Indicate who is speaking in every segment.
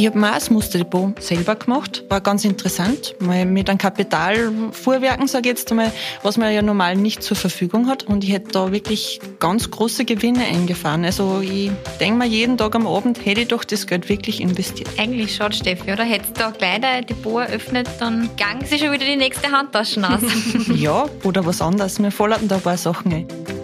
Speaker 1: Ich habe mir auch das Musterdepot selber gemacht. War ganz interessant. Mal mit einem Kapitalfuhrwerken, sage ich jetzt einmal, was man ja normal nicht zur Verfügung hat. Und ich hätte da wirklich ganz große Gewinne eingefahren. Also ich denke mir, jeden Tag am Abend hätte ich doch das Geld wirklich investiert.
Speaker 2: Eigentlich schade, Steffi, oder? Hättest du da gleich dein Depot eröffnet, dann gang sie schon wieder die nächste Handtasche aus.
Speaker 1: ja, oder was anderes. Mir fallen da ein paar Sachen ein.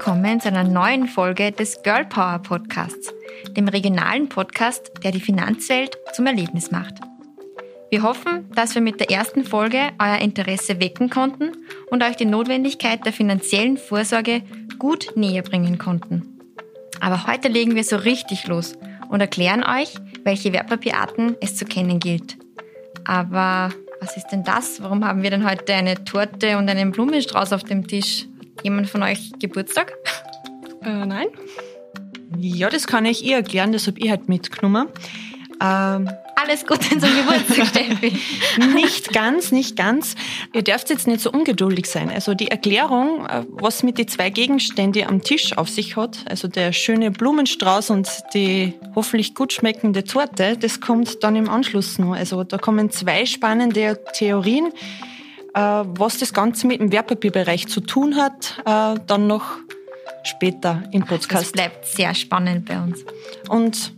Speaker 2: Willkommen zu einer neuen Folge des Girl Power Podcasts, dem regionalen Podcast, der die Finanzwelt zum Erlebnis macht. Wir hoffen, dass wir mit der ersten Folge euer Interesse wecken konnten und euch die Notwendigkeit der finanziellen Vorsorge gut näher bringen konnten. Aber heute legen wir so richtig los und erklären euch, welche Wertpapierarten es zu kennen gilt. Aber was ist denn das? Warum haben wir denn heute eine Torte und einen Blumenstrauß auf dem Tisch? Jemand von euch Geburtstag?
Speaker 1: Äh, nein. Ja, das kann ich ihr erklären, das habe ich halt mitgenommen. Ähm,
Speaker 2: Alles Gute zum Geburtstag, Steffi.
Speaker 1: nicht ganz, nicht ganz. Ihr dürft jetzt nicht so ungeduldig sein. Also die Erklärung, äh, was mit den zwei Gegenständen am Tisch auf sich hat, also der schöne Blumenstrauß und die hoffentlich gut schmeckende Torte, das kommt dann im Anschluss noch. Also da kommen zwei spannende Theorien was das Ganze mit dem Wertpapierbereich zu tun hat, äh, dann noch später im Podcast.
Speaker 2: Das bleibt sehr spannend bei uns.
Speaker 1: Und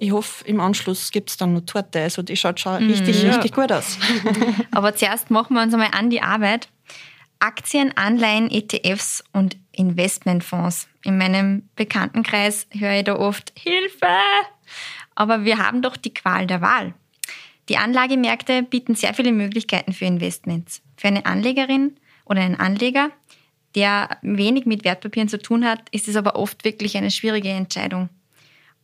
Speaker 1: ich hoffe, im Anschluss gibt es dann noch Torte. Also die schaut schon mm, richtig, ja. richtig gut aus.
Speaker 2: Aber zuerst machen wir uns einmal an die Arbeit. Aktien, Anleihen, ETFs und Investmentfonds. In meinem Bekanntenkreis höre ich da oft Hilfe. Aber wir haben doch die Qual der Wahl. Die Anlagemärkte bieten sehr viele Möglichkeiten für Investments. Für eine Anlegerin oder einen Anleger, der wenig mit Wertpapieren zu tun hat, ist es aber oft wirklich eine schwierige Entscheidung.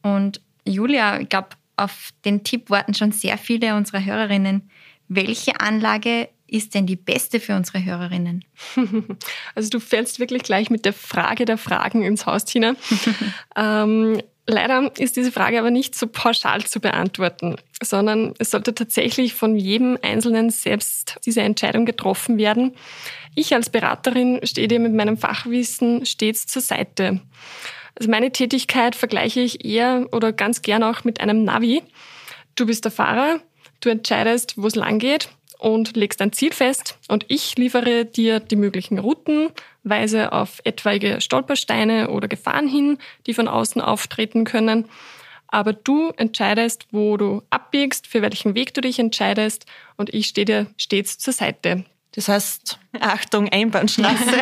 Speaker 2: Und Julia, ich glaube, auf den Tipp warten schon sehr viele unserer Hörerinnen. Welche Anlage ist denn die beste für unsere Hörerinnen?
Speaker 3: Also du fällst wirklich gleich mit der Frage der Fragen ins Haus, Tina. ähm, Leider ist diese Frage aber nicht so pauschal zu beantworten, sondern es sollte tatsächlich von jedem Einzelnen selbst diese Entscheidung getroffen werden. Ich als Beraterin stehe dir mit meinem Fachwissen stets zur Seite. Also meine Tätigkeit vergleiche ich eher oder ganz gern auch mit einem Navi. Du bist der Fahrer, du entscheidest, wo es lang geht und legst ein Ziel fest und ich liefere dir die möglichen Routen, weise auf etwaige Stolpersteine oder Gefahren hin, die von außen auftreten können. Aber du entscheidest, wo du abbiegst, für welchen Weg du dich entscheidest und ich stehe dir stets zur Seite.
Speaker 1: Das heißt, Achtung, Einbahnstraße.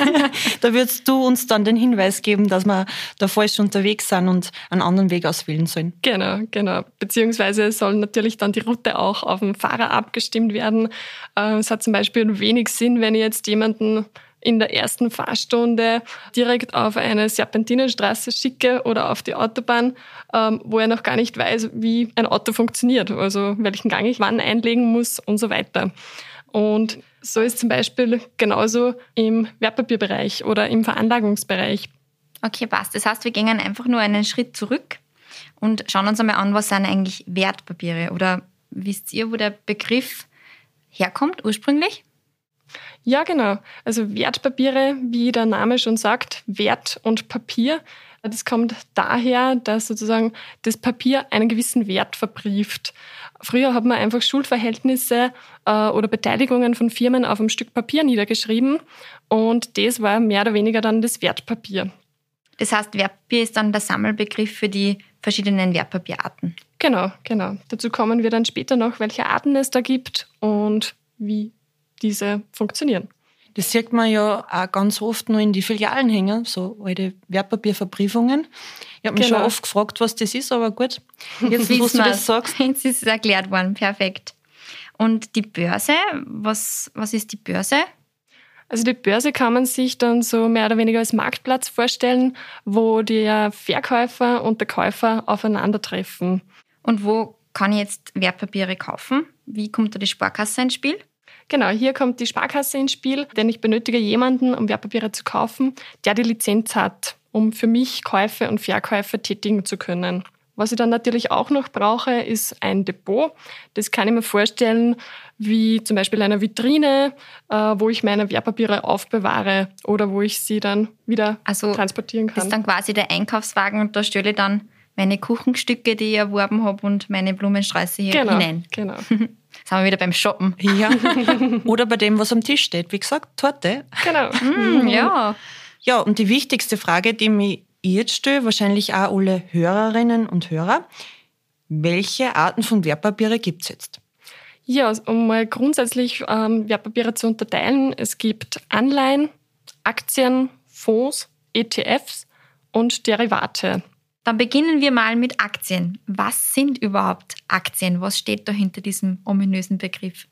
Speaker 1: da würdest du uns dann den Hinweis geben, dass wir da falsch unterwegs sind und einen anderen Weg auswählen sollen.
Speaker 3: Genau, genau. Beziehungsweise soll natürlich dann die Route auch auf den Fahrer abgestimmt werden. Äh, es hat zum Beispiel wenig Sinn, wenn ich jetzt jemanden in der ersten Fahrstunde direkt auf eine Serpentinenstraße schicke oder auf die Autobahn, ähm, wo er noch gar nicht weiß, wie ein Auto funktioniert, also welchen Gang ich wann einlegen muss und so weiter. Und so ist zum Beispiel genauso im Wertpapierbereich oder im Veranlagungsbereich.
Speaker 2: Okay, passt. Das heißt, wir gehen einfach nur einen Schritt zurück und schauen uns einmal an, was sind eigentlich Wertpapiere oder wisst ihr, wo der Begriff herkommt ursprünglich?
Speaker 3: Ja, genau. Also Wertpapiere, wie der Name schon sagt, Wert und Papier. Das kommt daher, dass sozusagen das Papier einen gewissen Wert verbrieft. Früher hat man einfach Schuldverhältnisse äh, oder Beteiligungen von Firmen auf einem Stück Papier niedergeschrieben und das war mehr oder weniger dann das Wertpapier.
Speaker 2: Das heißt, Wertpapier ist dann der Sammelbegriff für die verschiedenen Wertpapierarten.
Speaker 3: Genau, genau. Dazu kommen wir dann später noch, welche Arten es da gibt und wie diese funktionieren.
Speaker 1: Das sieht man ja auch ganz oft nur in die Filialen hängen, so alte Wertpapierverbriefungen. Ich habe mich genau. schon oft gefragt, was das ist, aber gut.
Speaker 2: Jetzt, wo du das sagst. Jetzt ist es erklärt worden, perfekt. Und die Börse, was, was ist die Börse?
Speaker 3: Also die Börse kann man sich dann so mehr oder weniger als Marktplatz vorstellen, wo der Verkäufer und der Käufer aufeinandertreffen.
Speaker 2: Und wo kann ich jetzt Wertpapiere kaufen? Wie kommt da die Sparkasse ins Spiel?
Speaker 3: Genau, hier kommt die Sparkasse ins Spiel, denn ich benötige jemanden, um Wertpapiere zu kaufen, der die Lizenz hat, um für mich Käufe und Verkäufe tätigen zu können. Was ich dann natürlich auch noch brauche, ist ein Depot. Das kann ich mir vorstellen, wie zum Beispiel eine Vitrine, äh, wo ich meine Wertpapiere aufbewahre oder wo ich sie dann wieder also transportieren kann.
Speaker 2: Das ist dann quasi der Einkaufswagen und da stelle ich dann meine Kuchenstücke, die ich erworben habe und meine Blumensträuße hier
Speaker 3: genau,
Speaker 2: hinein.
Speaker 3: Genau.
Speaker 2: Jetzt sind wir wieder beim Shoppen.
Speaker 1: Ja. Oder bei dem, was am Tisch steht. Wie gesagt, Torte.
Speaker 3: Genau.
Speaker 2: Mm, ja.
Speaker 1: Ja, und die wichtigste Frage, die mich jetzt stelle, wahrscheinlich auch alle Hörerinnen und Hörer. Welche Arten von Wertpapiere gibt es jetzt?
Speaker 3: Ja, um mal grundsätzlich ähm, Wertpapiere zu unterteilen. Es gibt Anleihen, Aktien, Fonds, ETFs und Derivate.
Speaker 2: Dann beginnen wir mal mit Aktien. Was sind überhaupt Aktien? Was steht da hinter diesem ominösen Begriff?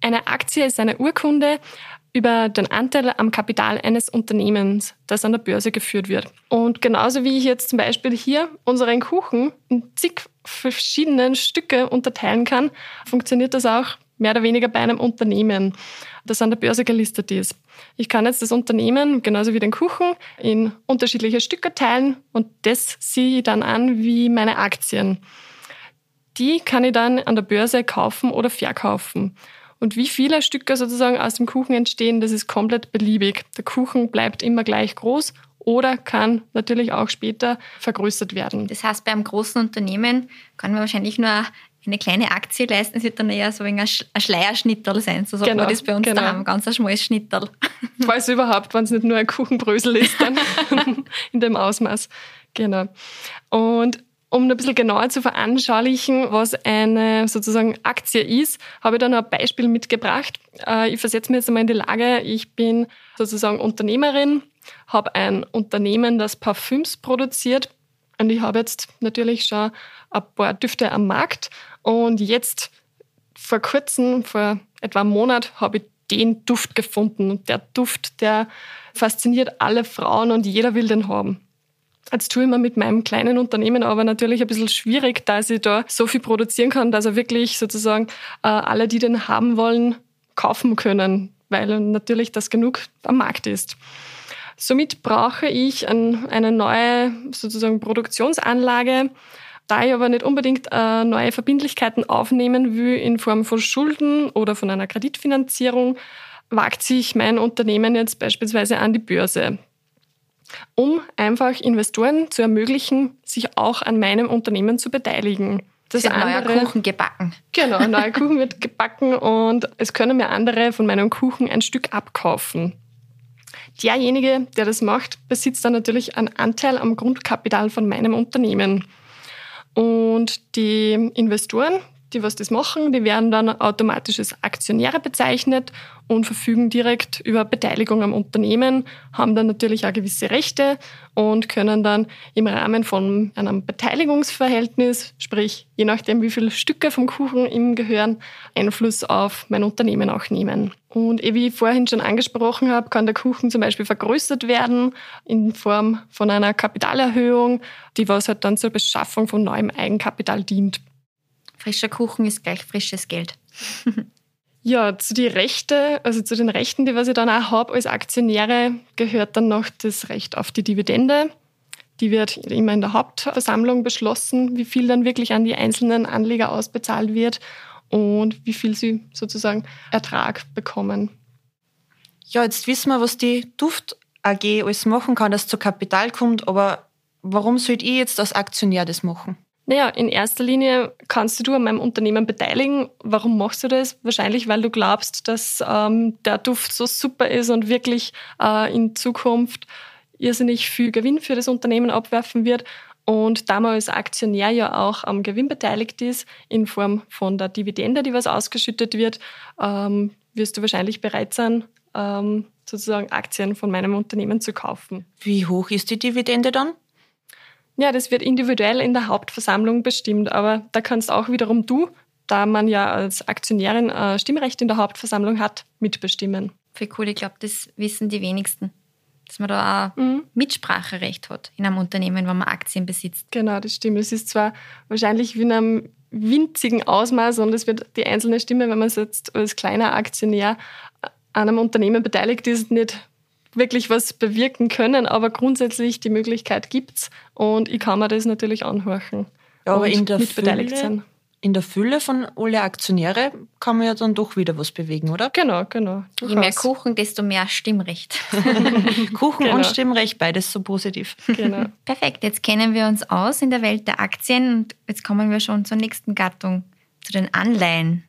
Speaker 3: Eine Aktie ist eine Urkunde über den Anteil am Kapital eines Unternehmens, das an der Börse geführt wird. Und genauso wie ich jetzt zum Beispiel hier unseren Kuchen in zig verschiedenen Stücke unterteilen kann, funktioniert das auch mehr oder weniger bei einem Unternehmen, das an der Börse gelistet ist. Ich kann jetzt das Unternehmen, genauso wie den Kuchen, in unterschiedliche Stücke teilen und das sehe ich dann an wie meine Aktien. Die kann ich dann an der Börse kaufen oder verkaufen. Und wie viele Stücke sozusagen aus dem Kuchen entstehen, das ist komplett beliebig. Der Kuchen bleibt immer gleich groß oder kann natürlich auch später vergrößert werden.
Speaker 2: Das heißt, bei einem großen Unternehmen kann man wahrscheinlich nur eine kleine Aktie leisten, es wird dann eher so ein Schleierschnitterl sein. So sagt genau, man das bei uns genau. daheim, ganz ein schmales Schnitterl.
Speaker 3: Falls überhaupt, wenn es nicht nur ein Kuchenbrösel ist, dann in dem Ausmaß. Genau. Und um ein bisschen genauer zu veranschaulichen, was eine sozusagen Aktie ist, habe ich dann ein Beispiel mitgebracht. Äh, ich versetze mich jetzt einmal in die Lage, ich bin sozusagen Unternehmerin, habe ein Unternehmen, das Parfüms produziert und ich habe jetzt natürlich schon ein paar Düfte am Markt und jetzt vor kurzem, vor etwa einem Monat, habe ich den Duft gefunden. Und der Duft, der fasziniert alle Frauen und jeder will den haben. Jetzt tue ich mir mit meinem kleinen Unternehmen aber natürlich ein bisschen schwierig, dass ich da so viel produzieren kann, dass er wirklich sozusagen äh, alle, die den haben wollen, kaufen können, weil natürlich das genug am Markt ist. Somit brauche ich ein, eine neue sozusagen Produktionsanlage. Da ich aber nicht unbedingt äh, neue Verbindlichkeiten aufnehmen will in Form von Schulden oder von einer Kreditfinanzierung, wagt sich mein Unternehmen jetzt beispielsweise an die Börse um einfach Investoren zu ermöglichen, sich auch an meinem Unternehmen zu beteiligen.
Speaker 2: Das ist ein neuer Kuchen gebacken.
Speaker 3: Genau, ein neuer Kuchen wird gebacken und es können mir andere von meinem Kuchen ein Stück abkaufen. Derjenige, der das macht, besitzt dann natürlich einen Anteil am Grundkapital von meinem Unternehmen. Und die Investoren, die was das machen, die werden dann automatisch als Aktionäre bezeichnet und verfügen direkt über Beteiligung am Unternehmen, haben dann natürlich auch gewisse Rechte und können dann im Rahmen von einem Beteiligungsverhältnis, sprich je nachdem wie viele Stücke vom Kuchen ihm gehören, Einfluss auf mein Unternehmen auch nehmen. Und wie ich vorhin schon angesprochen habe, kann der Kuchen zum Beispiel vergrößert werden in Form von einer Kapitalerhöhung, die was halt dann zur Beschaffung von neuem Eigenkapital dient.
Speaker 2: Frischer Kuchen ist gleich frisches Geld.
Speaker 3: ja, zu die Rechte, also zu den Rechten, die was ich dann auch habe als Aktionäre, gehört dann noch das Recht auf die Dividende. Die wird immer in der Hauptversammlung beschlossen, wie viel dann wirklich an die einzelnen Anleger ausbezahlt wird und wie viel sie sozusagen Ertrag bekommen.
Speaker 1: Ja, jetzt wissen wir, was die Duft AG alles machen kann, dass zu Kapital kommt, aber warum sollte ich jetzt als Aktionär das machen?
Speaker 3: Naja, in erster Linie kannst du du an meinem Unternehmen beteiligen. Warum machst du das? Wahrscheinlich, weil du glaubst, dass ähm, der Duft so super ist und wirklich äh, in Zukunft irrsinnig viel Gewinn für das Unternehmen abwerfen wird. Und da man als Aktionär ja auch am Gewinn beteiligt ist, in Form von der Dividende, die was ausgeschüttet wird, ähm, wirst du wahrscheinlich bereit sein, ähm, sozusagen Aktien von meinem Unternehmen zu kaufen.
Speaker 1: Wie hoch ist die Dividende dann?
Speaker 3: Ja, das wird individuell in der Hauptversammlung bestimmt, aber da kannst auch wiederum du, da man ja als Aktionärin äh, Stimmrecht in der Hauptversammlung hat, mitbestimmen.
Speaker 2: Voll cool, ich glaube, das wissen die wenigsten. Dass man da auch mhm. Mitspracherecht hat in einem Unternehmen, wenn man Aktien besitzt.
Speaker 3: Genau, das stimmt. Es ist zwar wahrscheinlich wie in einem winzigen Ausmaß und es wird die einzelne Stimme, wenn man jetzt als kleiner Aktionär an einem Unternehmen beteiligt ist, nicht wirklich was bewirken können, aber grundsätzlich die Möglichkeit gibt's und ich kann mir das natürlich anhorchen.
Speaker 1: ja, aber in der mitbeteiligt Fülle, sind. In der Fülle von alle Aktionäre kann man ja dann doch wieder was bewegen, oder?
Speaker 3: Genau, genau.
Speaker 2: Je mehr Kuchen, desto mehr Stimmrecht.
Speaker 1: Kuchen genau. und Stimmrecht, beides so positiv.
Speaker 2: Genau. Perfekt, jetzt kennen wir uns aus in der Welt der Aktien und jetzt kommen wir schon zur nächsten Gattung, zu den Anleihen.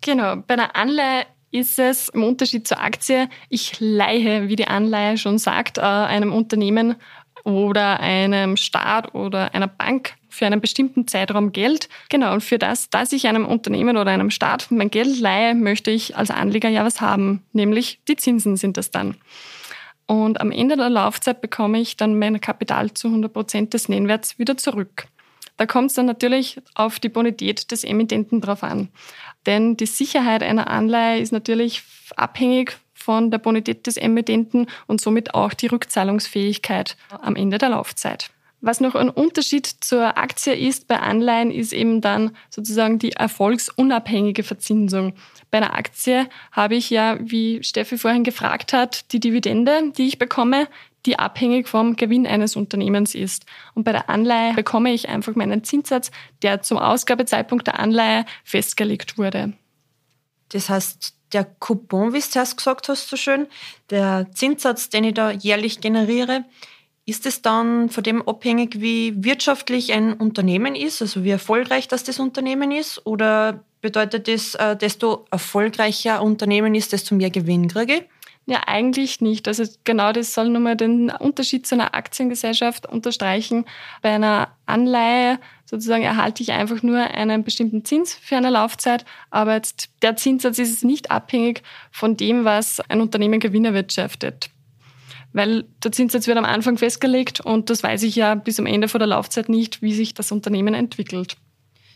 Speaker 3: Genau, bei einer Anleihe ist es im Unterschied zur Aktie, ich leihe, wie die Anleihe schon sagt, äh, einem Unternehmen oder einem Staat oder einer Bank für einen bestimmten Zeitraum Geld. Genau, und für das, dass ich einem Unternehmen oder einem Staat mein Geld leihe, möchte ich als Anleger ja was haben, nämlich die Zinsen sind das dann. Und am Ende der Laufzeit bekomme ich dann mein Kapital zu 100 Prozent des Nennwerts wieder zurück. Da kommt es dann natürlich auf die Bonität des Emittenten drauf an. Denn die Sicherheit einer Anleihe ist natürlich abhängig von der Bonität des Emittenten und somit auch die Rückzahlungsfähigkeit am Ende der Laufzeit. Was noch ein Unterschied zur Aktie ist bei Anleihen, ist eben dann sozusagen die erfolgsunabhängige Verzinsung. Bei einer Aktie habe ich ja, wie Steffi vorhin gefragt hat, die Dividende, die ich bekomme, die abhängig vom Gewinn eines Unternehmens ist. Und bei der Anleihe bekomme ich einfach meinen Zinssatz, der zum Ausgabezeitpunkt der Anleihe festgelegt wurde.
Speaker 1: Das heißt, der Coupon, wie du zuerst gesagt hast, so schön, der Zinssatz, den ich da jährlich generiere, ist es dann von dem abhängig, wie wirtschaftlich ein Unternehmen ist, also wie erfolgreich das das Unternehmen ist? Oder bedeutet das, äh, desto erfolgreicher ein Unternehmen ist, desto mehr Gewinn kriege ich?
Speaker 3: Ja, eigentlich nicht. Also genau das soll nochmal den Unterschied zu einer Aktiengesellschaft unterstreichen. Bei einer Anleihe sozusagen erhalte ich einfach nur einen bestimmten Zins für eine Laufzeit, aber jetzt der Zinssatz ist nicht abhängig von dem, was ein Unternehmen Gewinn erwirtschaftet. Weil der Zinssatz wird am Anfang festgelegt und das weiß ich ja bis am Ende vor der Laufzeit nicht, wie sich das Unternehmen entwickelt.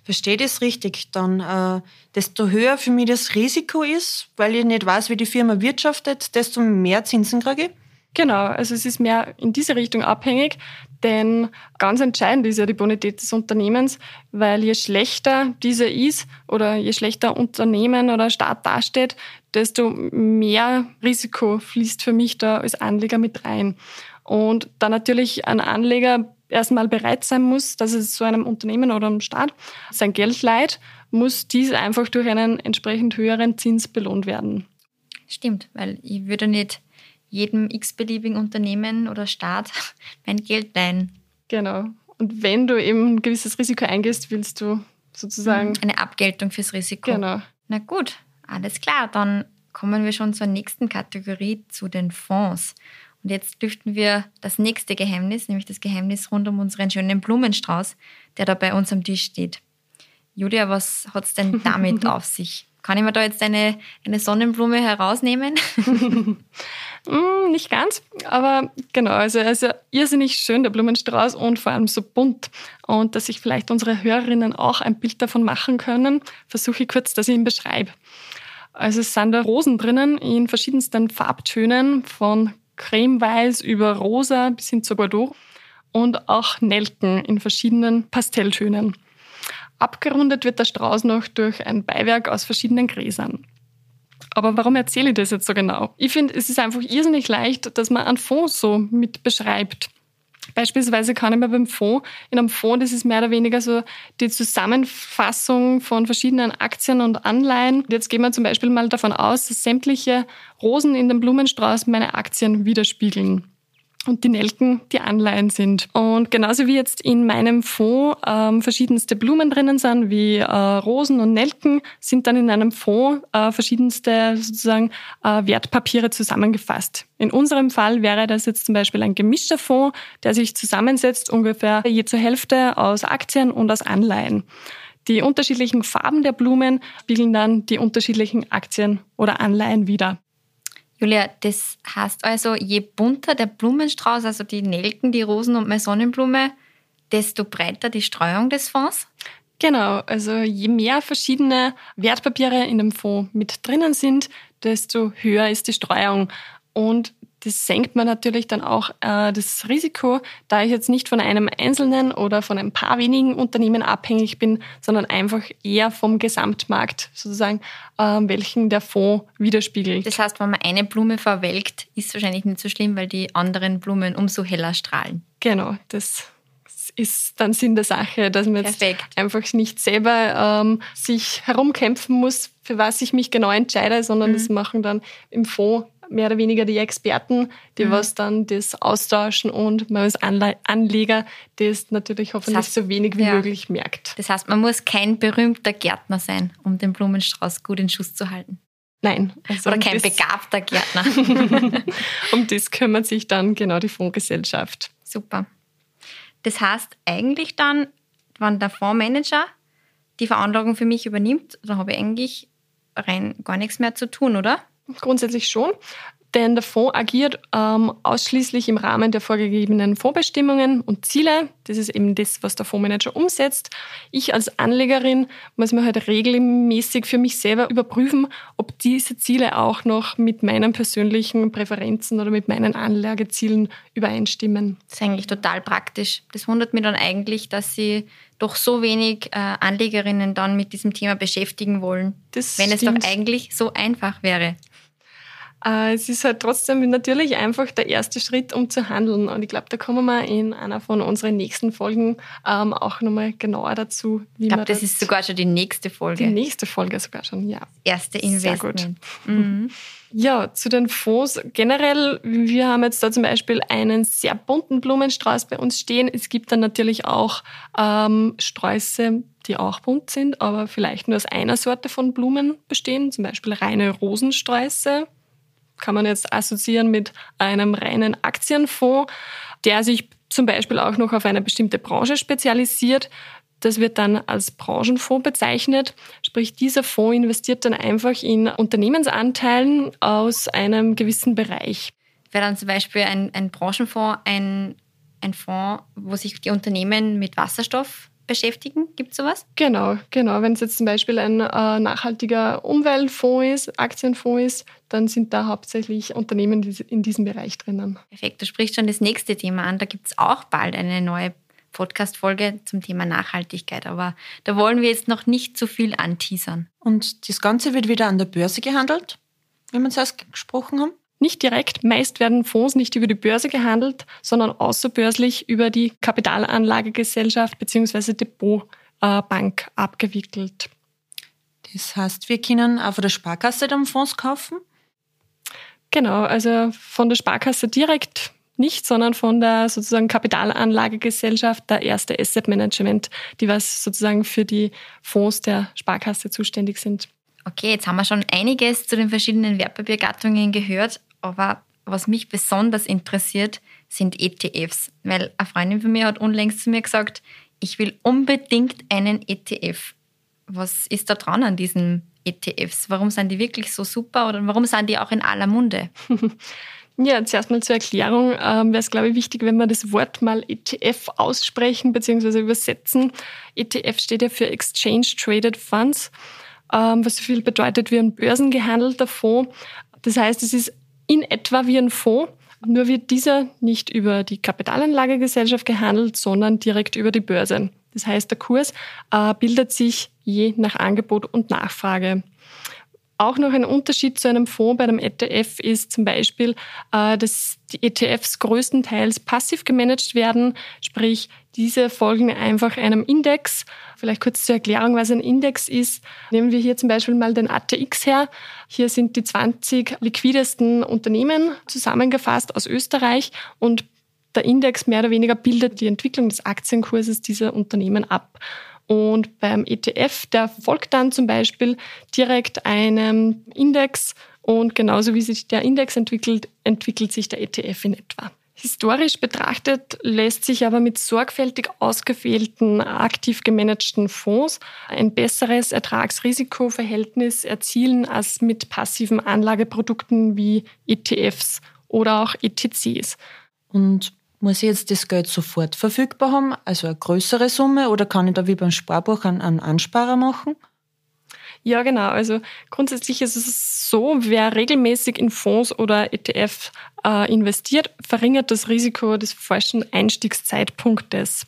Speaker 1: Verstehe das richtig? Dann, äh, desto höher für mich das Risiko ist, weil ich nicht weiß, wie die Firma wirtschaftet, desto mehr Zinsen kriege ich?
Speaker 3: Genau, also es ist mehr in diese Richtung abhängig, denn ganz entscheidend ist ja die Bonität des Unternehmens, weil je schlechter diese ist oder je schlechter Unternehmen oder Staat dasteht, desto mehr Risiko fließt für mich da als Anleger mit rein. Und da natürlich ein Anleger erstmal bereit sein muss, dass es so einem Unternehmen oder einem Staat sein Geld leiht, muss dies einfach durch einen entsprechend höheren Zins belohnt werden.
Speaker 2: Stimmt, weil ich würde nicht jedem x-beliebigen Unternehmen oder Staat mein Geld leihen.
Speaker 3: Genau. Und wenn du eben ein gewisses Risiko eingehst, willst du sozusagen.
Speaker 2: Eine Abgeltung fürs Risiko.
Speaker 3: Genau.
Speaker 2: Na gut, alles klar. Dann kommen wir schon zur nächsten Kategorie, zu den Fonds. Und jetzt lüften wir das nächste Geheimnis, nämlich das Geheimnis rund um unseren schönen Blumenstrauß, der da bei uns am Tisch steht. Julia, was hat es denn damit auf sich? Kann ich mir da jetzt eine, eine Sonnenblume herausnehmen?
Speaker 3: mm, nicht ganz, aber genau, also er ist ja irrsinnig schön, der Blumenstrauß und vor allem so bunt. Und dass sich vielleicht unsere Hörerinnen auch ein Bild davon machen können, versuche ich kurz, dass ich ihn beschreibe. Also es sind da Rosen drinnen in verschiedensten Farbtönen, von cremeweiß über rosa bis hin zu Bordeaux und auch Nelken in verschiedenen Pastelltönen. Abgerundet wird der Strauß noch durch ein Beiwerk aus verschiedenen Gräsern. Aber warum erzähle ich das jetzt so genau? Ich finde, es ist einfach irrsinnig leicht, dass man einen Fonds so mit beschreibt. Beispielsweise kann ich mir beim Fonds, in einem Fonds, das ist mehr oder weniger so die Zusammenfassung von verschiedenen Aktien und Anleihen. Jetzt gehen wir zum Beispiel mal davon aus, dass sämtliche Rosen in dem Blumenstrauß meine Aktien widerspiegeln und die Nelken die Anleihen sind. Und genauso wie jetzt in meinem Fonds ähm, verschiedenste Blumen drinnen sind, wie äh, Rosen und Nelken, sind dann in einem Fonds äh, verschiedenste sozusagen äh, Wertpapiere zusammengefasst. In unserem Fall wäre das jetzt zum Beispiel ein gemischter Fonds, der sich zusammensetzt ungefähr je zur Hälfte aus Aktien und aus Anleihen. Die unterschiedlichen Farben der Blumen spiegeln dann die unterschiedlichen Aktien oder Anleihen wider.
Speaker 2: Julia, das heißt also, je bunter der Blumenstrauß, also die Nelken, die Rosen und meine Sonnenblume, desto breiter die Streuung des Fonds?
Speaker 3: Genau, also je mehr verschiedene Wertpapiere in dem Fonds mit drinnen sind, desto höher ist die Streuung. Und das senkt man natürlich dann auch äh, das Risiko, da ich jetzt nicht von einem einzelnen oder von ein paar wenigen Unternehmen abhängig bin, sondern einfach eher vom Gesamtmarkt sozusagen, äh, welchen der Fonds widerspiegelt.
Speaker 2: Das heißt, wenn man eine Blume verwelkt, ist es wahrscheinlich nicht so schlimm, weil die anderen Blumen umso heller strahlen.
Speaker 3: Genau, das ist dann Sinn der Sache, dass man jetzt
Speaker 2: Perfekt.
Speaker 3: einfach nicht selber ähm, sich herumkämpfen muss, für was ich mich genau entscheide, sondern das machen dann im Fonds mehr oder weniger die Experten, die was dann das austauschen und man als Anle Anleger das natürlich hoffentlich
Speaker 2: heißt,
Speaker 3: so wenig wie
Speaker 2: ja.
Speaker 3: möglich merkt.
Speaker 2: Das heißt, man muss kein berühmter Gärtner sein, um den Blumenstrauß gut in Schuss zu halten.
Speaker 3: Nein. Also
Speaker 2: Oder
Speaker 3: um
Speaker 2: kein
Speaker 3: das,
Speaker 2: begabter Gärtner.
Speaker 3: um das kümmert sich dann genau die Fondsgesellschaft.
Speaker 2: Super. Das heißt eigentlich dann, wenn der Fondsmanager die Veranlagung für mich übernimmt, dann habe ich eigentlich rein gar nichts mehr zu tun, oder?
Speaker 3: Grundsätzlich schon, denn der Fonds agiert ähm, ausschließlich im Rahmen der vorgegebenen Fondsbestimmungen und Ziele. Das ist eben das, was der Fondsmanager umsetzt. Ich als Anlegerin muss mir halt regelmäßig für mich selber überprüfen, ob diese Ziele auch noch mit meinen persönlichen Präferenzen oder mit meinen Anlagezielen übereinstimmen.
Speaker 2: Das ist eigentlich total praktisch. Das wundert mich dann eigentlich, dass sie doch so wenig äh, Anlegerinnen dann mit diesem Thema beschäftigen wollen,
Speaker 3: Das
Speaker 2: wenn es
Speaker 3: stimmt.
Speaker 2: doch eigentlich so einfach wäre.
Speaker 3: Äh, es ist halt trotzdem natürlich einfach der erste Schritt, um zu handeln. Und ich glaube, da kommen wir in einer von unseren nächsten Folgen ähm, auch nochmal genauer dazu, wie
Speaker 2: Ich glaube, das ist sogar schon die nächste
Speaker 3: die
Speaker 2: Folge.
Speaker 3: nächste Folge sogar schon, ja.
Speaker 2: Erste
Speaker 3: Sehr gut.
Speaker 2: Investment. Mhm.
Speaker 3: Ja, zu den Fonds generell. Wir haben jetzt da zum Beispiel einen sehr bunten Blumenstrauß bei uns stehen. Es gibt dann natürlich auch ähm, Sträuße, die auch bunt sind, aber vielleicht nur aus einer Sorte von Blumen bestehen. Zum Beispiel reine Rosensträuße. Kann man jetzt assoziieren mit einem reinen Aktienfonds, der sich zum Beispiel auch noch auf eine bestimmte Branche spezialisiert. Das wird dann als Branchenfonds bezeichnet. Sprich, dieser Fonds investiert dann einfach in Unternehmensanteilen aus einem gewissen Bereich.
Speaker 2: Wäre dann zum Beispiel ein, ein Branchenfonds ein, ein Fonds, wo sich die Unternehmen mit Wasserstoff beschäftigen? Gibt es sowas?
Speaker 3: Genau, genau. Wenn es jetzt zum Beispiel ein äh, nachhaltiger Umweltfonds ist, Aktienfonds ist, dann sind da hauptsächlich Unternehmen die in diesem Bereich drinnen.
Speaker 2: Perfekt, du sprichst schon das nächste Thema an. Da gibt es auch bald eine neue Podcast-Folge zum Thema Nachhaltigkeit. Aber da wollen wir jetzt noch nicht zu viel anteasern.
Speaker 1: Und das Ganze wird wieder an der Börse gehandelt, wie wir es erst gesprochen haben.
Speaker 3: Nicht direkt, meist werden Fonds nicht über die Börse gehandelt, sondern außerbörslich über die Kapitalanlagegesellschaft bzw. Depotbank abgewickelt.
Speaker 1: Das heißt, wir können auch von der Sparkasse dann Fonds kaufen.
Speaker 3: Genau, also von der Sparkasse direkt nicht, sondern von der sozusagen Kapitalanlagegesellschaft, der erste Asset Management, die was sozusagen für die Fonds der Sparkasse zuständig sind.
Speaker 2: Okay, jetzt haben wir schon einiges zu den verschiedenen Wertpapiergattungen gehört, aber was mich besonders interessiert, sind ETFs. Weil eine Freundin von mir hat unlängst zu mir gesagt, ich will unbedingt einen ETF. Was ist da dran an diesen ETFs? Warum sind die wirklich so super oder warum sind die auch in aller Munde?
Speaker 3: Ja, zuerst mal zur Erklärung ähm, wäre es, glaube ich, wichtig, wenn wir das Wort mal ETF aussprechen bzw. übersetzen. ETF steht ja für Exchange Traded Funds, ähm, was so viel bedeutet wie ein börsengehandelter Fonds. Das heißt, es ist in etwa wie ein Fonds, nur wird dieser nicht über die Kapitalanlagegesellschaft gehandelt, sondern direkt über die Börse. Das heißt, der Kurs äh, bildet sich je nach Angebot und Nachfrage. Auch noch ein Unterschied zu einem Fonds bei einem ETF ist zum Beispiel, äh, dass die ETFs größtenteils passiv gemanagt werden, sprich diese folgen einfach einem Index. Vielleicht kurz zur Erklärung, was ein Index ist. Nehmen wir hier zum Beispiel mal den ATX her. Hier sind die 20 liquidesten Unternehmen zusammengefasst aus Österreich und der Index mehr oder weniger bildet die Entwicklung des Aktienkurses dieser Unternehmen ab. Und beim ETF, der folgt dann zum Beispiel direkt einem Index und genauso wie sich der Index entwickelt, entwickelt sich der ETF in etwa. Historisch betrachtet lässt sich aber mit sorgfältig ausgewählten, aktiv gemanagten Fonds ein besseres Ertragsrisikoverhältnis erzielen als mit passiven Anlageprodukten wie ETFs oder auch ETCs.
Speaker 1: Und muss ich jetzt das Geld sofort verfügbar haben, also eine größere Summe, oder kann ich da wie beim Sparbuch einen, einen Ansparer machen?
Speaker 3: Ja, genau. Also grundsätzlich ist es so, wer regelmäßig in Fonds oder ETF äh, investiert, verringert das Risiko des falschen Einstiegszeitpunktes.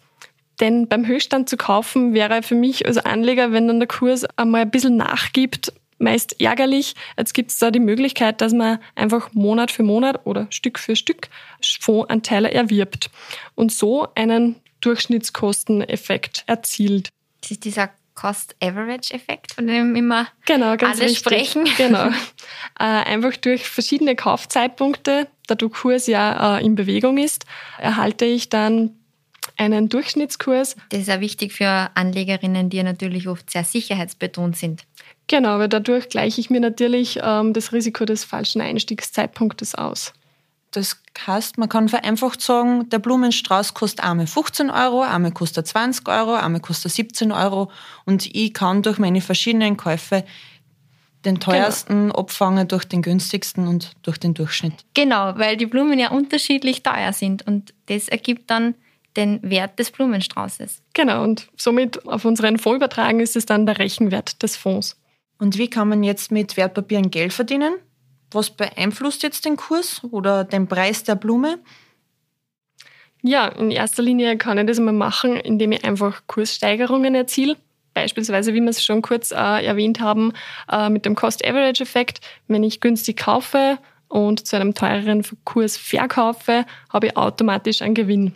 Speaker 3: Denn beim Höchststand zu kaufen wäre für mich als Anleger, wenn dann der Kurs einmal ein bisschen nachgibt, meist ärgerlich. Jetzt gibt es da die Möglichkeit, dass man einfach Monat für Monat oder Stück für Stück Fondsanteile erwirbt und so einen Durchschnittskosteneffekt erzielt.
Speaker 2: Das ist dieser Cost-Average-Effekt, von dem immer
Speaker 3: genau, ganz
Speaker 2: alle
Speaker 3: richtig.
Speaker 2: sprechen.
Speaker 3: Genau. äh, einfach durch verschiedene Kaufzeitpunkte, da der Kurs ja äh, in Bewegung ist, erhalte ich dann einen Durchschnittskurs.
Speaker 2: Das ist ja wichtig für Anlegerinnen, die ja natürlich oft sehr sicherheitsbetont sind.
Speaker 3: Genau, weil dadurch gleiche ich mir natürlich ähm, das Risiko des falschen Einstiegszeitpunktes aus.
Speaker 1: Das heißt, man kann vereinfacht sagen, der Blumenstrauß kostet einmal 15 Euro, einmal kostet 20 Euro, einmal kostet 17 Euro und ich kann durch meine verschiedenen Käufe den
Speaker 3: Genau.
Speaker 1: teuersten genau. abfangen durch den günstigsten und durch den Durchschnitt.
Speaker 2: Genau, weil die Blumen ja unterschiedlich teuer sind und das ergibt dann den Wert des Blumenstraußes.
Speaker 3: Genau, und somit auf unseren Fonds übertragen ist es dann der Rechenwert des Fonds.
Speaker 1: Und wie kann man jetzt mit Wertpapieren Geld verdienen? Was beeinflusst jetzt den Kurs oder den Preis der Blume?
Speaker 3: Ja, in erster Linie kann ich das mal machen, indem ich einfach Kurssteigerungen erziele. Beispielsweise, wie wir es schon kurz äh, erwähnt haben, äh, mit dem Cost-Average-Effekt. Wenn ich günstig kaufe und zu einem teureren Kurs verkaufe, habe ich automatisch einen Gewinn.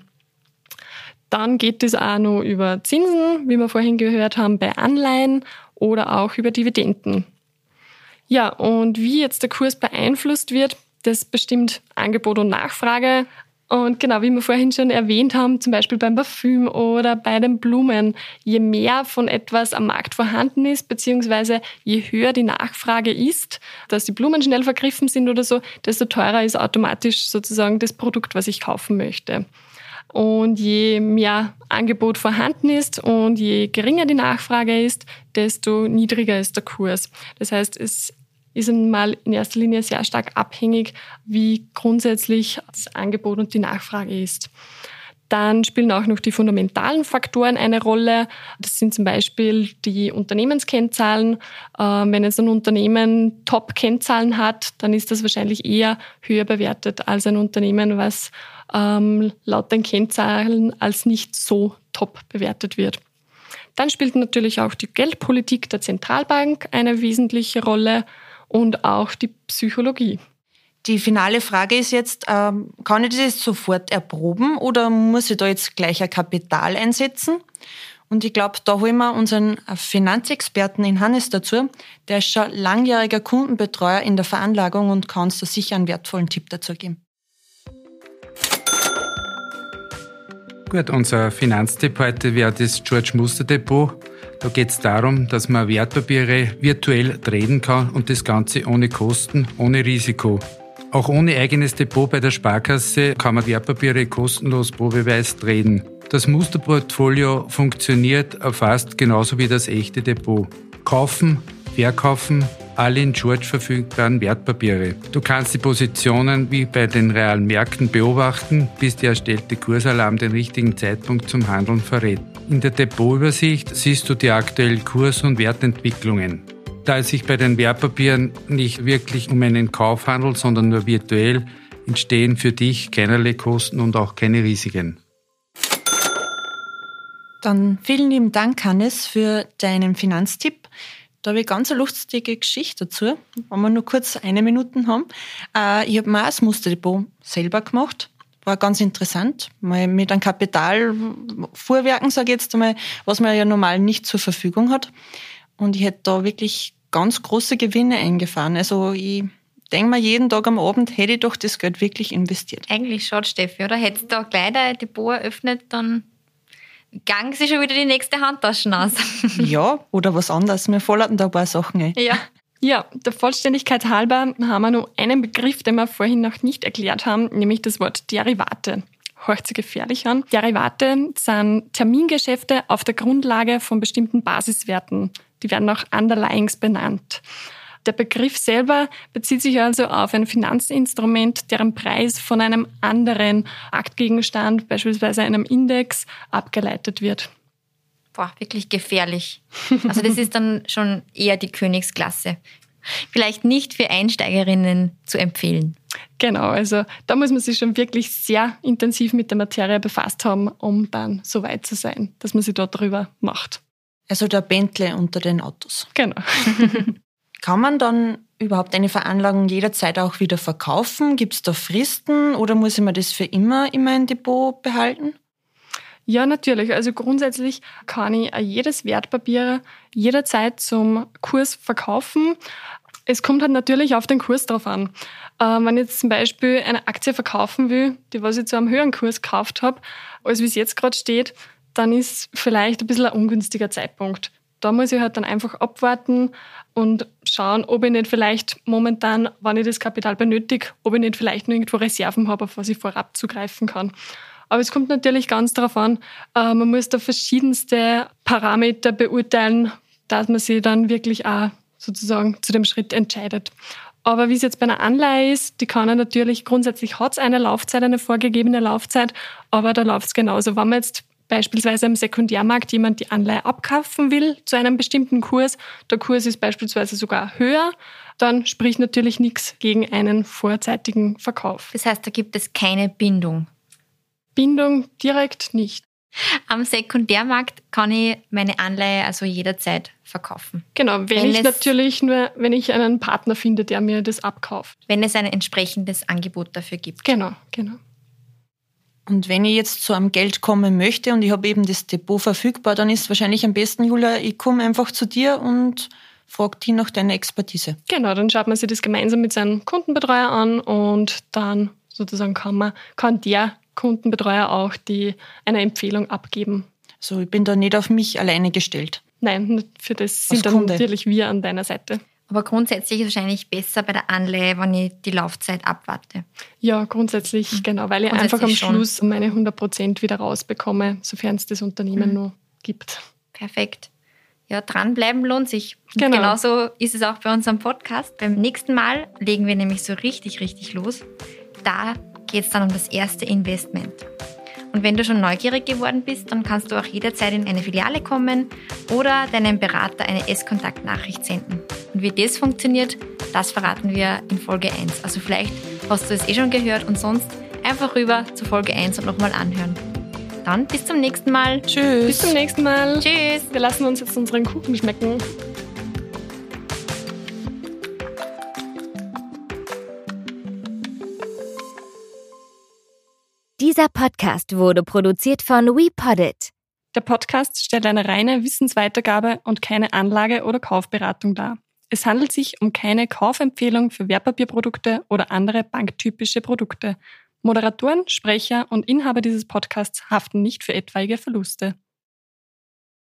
Speaker 3: Dann geht es auch noch über Zinsen, wie wir vorhin gehört haben, bei Anleihen oder auch über Dividenden. Ja, und wie jetzt der Kurs beeinflusst wird, das bestimmt Angebot und Nachfrage. Und genau, wie wir vorhin schon erwähnt haben, zum Beispiel beim Parfüm oder bei den Blumen, je mehr von etwas am Markt vorhanden ist, beziehungsweise je höher die Nachfrage ist, dass die Blumen schnell vergriffen sind oder so, desto teurer ist automatisch sozusagen das Produkt, was ich kaufen möchte. Und je mehr Angebot vorhanden ist und je geringer die Nachfrage ist, desto niedriger ist der Kurs. Das heißt, es ist einmal in erster Linie sehr stark abhängig, wie grundsätzlich das Angebot und die Nachfrage ist. Dann spielen auch noch die fundamentalen Faktoren eine Rolle. Das sind zum Beispiel die Unternehmenskennzahlen. wenn jetzt ein Unternehmen Top-Kennzahlen hat, dann ist das wahrscheinlich eher höher bewertet als ein Unternehmen, was ähm, laut den Kennzahlen als nicht so top bewertet wird. Dann spielt natürlich auch die Geldpolitik der Zentralbank eine wesentliche Rolle und auch die Psychologie.
Speaker 1: Die finale Frage ist jetzt, ähm, kann ich das jetzt sofort erproben oder muss ich da jetzt gleich ein Kapital einsetzen? Und ich glaube, da holen wir unseren Finanzexperten in Hannes dazu. Der ist schon langjähriger Kundenbetreuer in der Veranlagung und kann uns da sicher einen wertvollen Tipp dazu geben.
Speaker 4: Gut, unser Finanztipp heute wäre das George Muster Depot. Da geht es darum, dass man Wertpapiere virtuell traden kann und das Ganze ohne Kosten, ohne Risiko. Auch ohne eigenes Depot bei der Sparkasse kann man Wertpapiere kostenlos probeweise traden. Das Musterportfolio funktioniert fast genauso wie das echte Depot. Kaufen, verkaufen, alle in George verfügbaren Wertpapiere. Du kannst die Positionen wie bei den realen Märkten beobachten, bis der erstellte Kursalarm den richtigen Zeitpunkt zum Handeln verrät. In der Depotübersicht siehst du die aktuellen Kurs- und Wertentwicklungen. Da es sich bei den Wertpapieren nicht wirklich um einen Kauf handelt, sondern nur virtuell, entstehen für dich keinerlei Kosten und auch keine Risiken.
Speaker 1: Dann vielen lieben Dank, Hannes, für deinen Finanztipp. Da habe ich ganz eine lustige Geschichte dazu, wenn wir nur kurz eine Minute haben. Äh, ich habe mir auch das Musterdepot selber gemacht. War ganz interessant, mal mit einem Kapitalfuhrwerken, sage ich jetzt einmal, was man ja normal nicht zur Verfügung hat. Und ich hätte da wirklich ganz große Gewinne eingefahren. Also ich denke mir, jeden Tag am Abend hätte ich doch das Geld wirklich investiert.
Speaker 2: Eigentlich schade, Steffi, oder? Hättest du da gleich dein Depot eröffnet, dann gang sie schon wieder die nächste Handtasche aus.
Speaker 1: ja, oder was anderes. Mir fallen da ein paar Sachen ein.
Speaker 2: Ja.
Speaker 3: Ja, der Vollständigkeit halber haben wir noch einen Begriff, den wir vorhin noch nicht erklärt haben, nämlich das Wort Derivate. Hört sich gefährlich an. Derivate sind Termingeschäfte auf der Grundlage von bestimmten Basiswerten. Die werden auch Underlyings benannt. Der Begriff selber bezieht sich also auf ein Finanzinstrument, deren Preis von einem anderen Aktgegenstand, beispielsweise einem Index, abgeleitet wird.
Speaker 2: Boah, wirklich gefährlich. Also das ist dann schon eher die Königsklasse. Vielleicht nicht für Einsteigerinnen zu empfehlen.
Speaker 3: Genau, also da muss man sich schon wirklich sehr intensiv mit der Materie befasst haben, um dann so weit zu sein, dass man sich dort drüber macht.
Speaker 1: Also der Bentley unter den Autos.
Speaker 3: Genau.
Speaker 1: Kann man dann überhaupt eine Veranlagung jederzeit auch wieder verkaufen? Gibt es da Fristen oder muss ich mir das für immer in mein Depot behalten?
Speaker 3: Ja, natürlich. Also grundsätzlich kann ich jedes Wertpapier jederzeit zum Kurs verkaufen. Es kommt halt natürlich auf den Kurs drauf an. Äh, wenn ich jetzt zum Beispiel eine Aktie verkaufen will, die was ich zu einem höheren Kurs gekauft habe, als wie es jetzt gerade steht, dann ist vielleicht ein bisschen ein ungünstiger Zeitpunkt. Da muss ich halt dann einfach abwarten und schauen, ob ich nicht vielleicht momentan, wenn ich das Kapital benötige, ob ich nicht vielleicht noch irgendwo Reserven habe, auf was ich vorab zugreifen kann. Aber es kommt natürlich ganz darauf an, äh, man muss da verschiedenste Parameter beurteilen, dass man sich dann wirklich auch sozusagen zu dem Schritt entscheidet. Aber wie es jetzt bei einer Anleihe ist, die kann er natürlich, grundsätzlich hat es eine Laufzeit, eine vorgegebene Laufzeit, aber da läuft es genauso. Wenn man jetzt beispielsweise am Sekundärmarkt jemand die Anleihe abkaufen will zu einem bestimmten Kurs, der Kurs ist beispielsweise sogar höher, dann spricht natürlich nichts gegen einen vorzeitigen Verkauf.
Speaker 2: Das heißt, da gibt es keine Bindung.
Speaker 3: Bindung direkt nicht.
Speaker 2: Am Sekundärmarkt kann ich meine Anleihe also jederzeit verkaufen.
Speaker 3: Genau, wenn, wenn ich natürlich nur, wenn ich einen Partner finde, der mir das abkauft.
Speaker 2: Wenn es ein entsprechendes Angebot dafür gibt.
Speaker 3: Genau, genau.
Speaker 1: Und wenn ich jetzt zu einem Geld kommen möchte und ich habe eben das Depot verfügbar, dann ist wahrscheinlich am besten, Julia, ich komme einfach zu dir und frage dich nach deiner Expertise.
Speaker 3: Genau, dann schaut man sich das gemeinsam mit seinem Kundenbetreuer an und dann sozusagen kann man, kann der Kundenbetreuer auch die, eine Empfehlung abgeben.
Speaker 1: So, ich bin da nicht auf mich alleine gestellt.
Speaker 3: Nein, für das sind dann natürlich wir an deiner Seite.
Speaker 2: Aber grundsätzlich ist es wahrscheinlich besser bei der Anleihe, wenn ich die Laufzeit abwarte.
Speaker 3: Ja, grundsätzlich, mhm. genau, weil ich einfach am schon. Schluss meine 100 Prozent wieder rausbekomme, sofern es das Unternehmen mhm. nur gibt.
Speaker 2: Perfekt. Ja, dranbleiben lohnt sich. Genau. genauso ist es auch bei unserem Podcast. Beim nächsten Mal legen wir nämlich so richtig, richtig los. Da geht es dann um das erste Investment. Und wenn du schon neugierig geworden bist, dann kannst du auch jederzeit in eine Filiale kommen oder deinem Berater eine S-Kontakt-Nachricht senden. Wie das funktioniert, das verraten wir in Folge 1. Also vielleicht hast du es eh schon gehört und sonst einfach rüber zu Folge 1 und nochmal anhören. Dann bis zum nächsten Mal.
Speaker 3: Tschüss. Bis zum nächsten Mal.
Speaker 2: Tschüss.
Speaker 3: Wir lassen uns jetzt unseren Kuchen schmecken.
Speaker 5: Dieser Podcast wurde produziert von WePoddit.
Speaker 3: Der Podcast stellt eine reine Wissensweitergabe und keine Anlage- oder Kaufberatung dar. Es handelt sich um keine Kaufempfehlung für Wertpapierprodukte oder andere banktypische Produkte. Moderatoren, Sprecher und Inhaber dieses Podcasts haften nicht für etwaige Verluste.